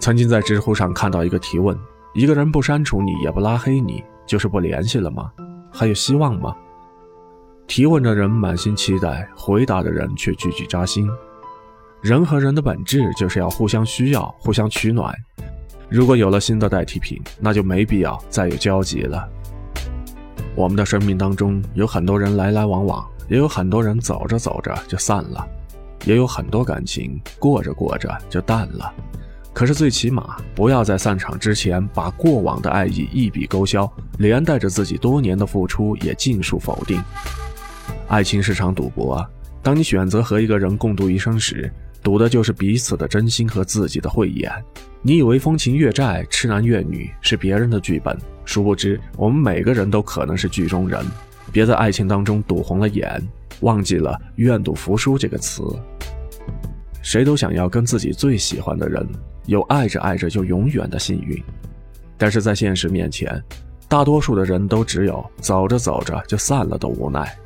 曾经在知乎上看到一个提问：一个人不删除你，也不拉黑你，就是不联系了吗？还有希望吗？提问的人满心期待，回答的人却句句扎心。人和人的本质就是要互相需要，互相取暖。如果有了新的代替品，那就没必要再有交集了。我们的生命当中有很多人来来往往，也有很多人走着走着就散了，也有很多感情过着过着就淡了。可是最起码不要在散场之前把过往的爱意一笔勾销，连带着自己多年的付出也尽数否定。爱情是场赌博，当你选择和一个人共度一生时，赌的就是彼此的真心和自己的慧眼。你以为风情月债、痴男怨女是别人的剧本，殊不知我们每个人都可能是剧中人。别在爱情当中赌红了眼，忘记了“愿赌服输”这个词。谁都想要跟自己最喜欢的人。有爱着爱着就永远的幸运，但是在现实面前，大多数的人都只有走着走着就散了的无奈。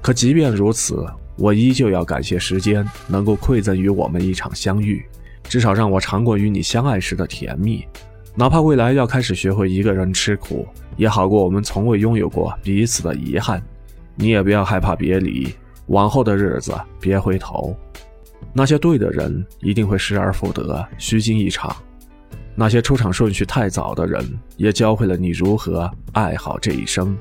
可即便如此，我依旧要感谢时间能够馈赠于我们一场相遇，至少让我尝过与你相爱时的甜蜜。哪怕未来要开始学会一个人吃苦，也好过我们从未拥有过彼此的遗憾。你也不要害怕别离，往后的日子别回头。那些对的人一定会失而复得，虚惊一场；那些出场顺序太早的人，也教会了你如何爱好这一生。